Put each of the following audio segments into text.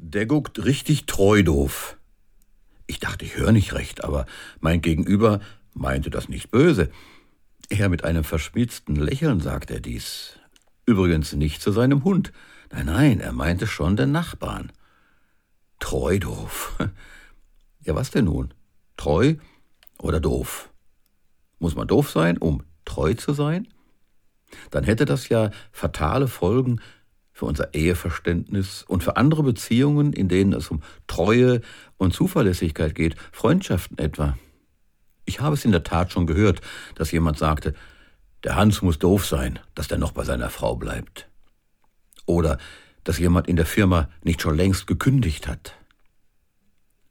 Der guckt richtig treu doof. Ich dachte, ich höre nicht recht, aber mein Gegenüber meinte das nicht böse. Er mit einem verschmitzten Lächeln sagt er dies. Übrigens nicht zu seinem Hund. Nein, nein, er meinte schon den Nachbarn. Treu doof. Ja, was denn nun? Treu oder doof? Muss man doof sein, um treu zu sein? Dann hätte das ja fatale Folgen für unser Eheverständnis und für andere Beziehungen, in denen es um Treue und Zuverlässigkeit geht, Freundschaften etwa. Ich habe es in der Tat schon gehört, dass jemand sagte, der Hans muss doof sein, dass der noch bei seiner Frau bleibt. Oder dass jemand in der Firma nicht schon längst gekündigt hat.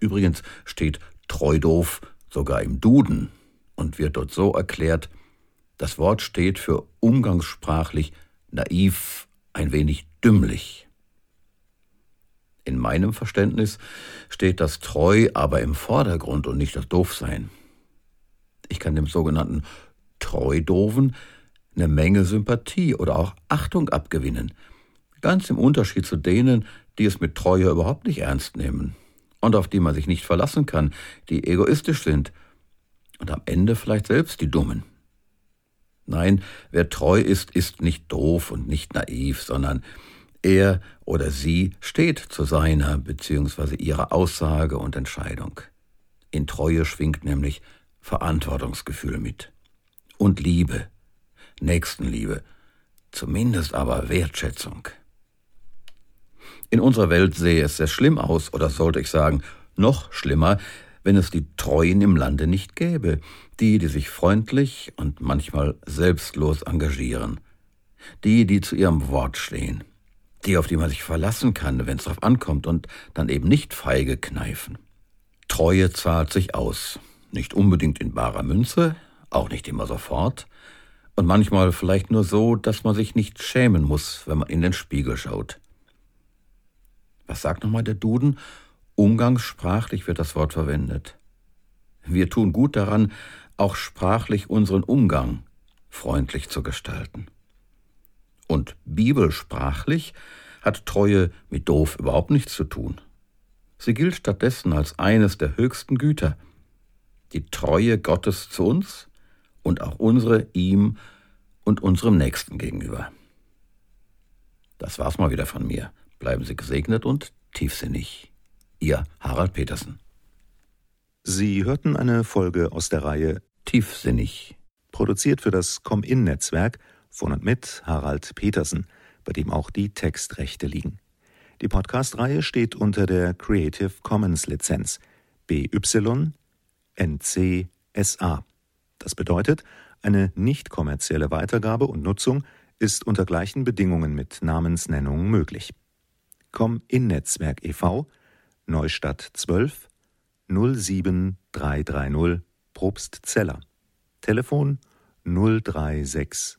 Übrigens steht treu doof sogar im Duden und wird dort so erklärt, das Wort steht für umgangssprachlich naiv, ein wenig dümmlich. In meinem Verständnis steht das Treu aber im Vordergrund und nicht das Doofsein. Ich kann dem sogenannten Treudoven eine Menge Sympathie oder auch Achtung abgewinnen, ganz im Unterschied zu denen, die es mit Treue überhaupt nicht ernst nehmen und auf die man sich nicht verlassen kann, die egoistisch sind und am Ende vielleicht selbst die Dummen. Nein, wer treu ist, ist nicht doof und nicht naiv, sondern er oder sie steht zu seiner bzw. ihrer Aussage und Entscheidung. In Treue schwingt nämlich Verantwortungsgefühl mit. Und Liebe, Nächstenliebe, zumindest aber Wertschätzung. In unserer Welt sähe es sehr schlimm aus, oder sollte ich sagen, noch schlimmer, wenn es die Treuen im Lande nicht gäbe, die, die sich freundlich und manchmal selbstlos engagieren, die, die zu ihrem Wort stehen, die, auf die man sich verlassen kann, wenn es darauf ankommt und dann eben nicht feige kneifen. Treue zahlt sich aus, nicht unbedingt in barer Münze, auch nicht immer sofort, und manchmal vielleicht nur so, dass man sich nicht schämen muss, wenn man in den Spiegel schaut. Was sagt nochmal der Duden? Umgangssprachlich wird das Wort verwendet. Wir tun gut daran, auch sprachlich unseren Umgang freundlich zu gestalten. Und bibelsprachlich hat Treue mit doof überhaupt nichts zu tun. Sie gilt stattdessen als eines der höchsten Güter. Die Treue Gottes zu uns und auch unsere ihm und unserem Nächsten gegenüber. Das war's mal wieder von mir. Bleiben Sie gesegnet und tiefsinnig. Ihr Harald Petersen. Sie hörten eine Folge aus der Reihe Tiefsinnig. Produziert für das Com-In-Netzwerk von und mit Harald Petersen, bei dem auch die Textrechte liegen. Die Podcast-Reihe steht unter der Creative Commons Lizenz BY NC-SA. Das bedeutet, eine nicht kommerzielle Weitergabe und Nutzung ist unter gleichen Bedingungen mit Namensnennung möglich. Com-In-Netzwerk e.V. Neustadt 12 07330 Probstzeller. Telefon 036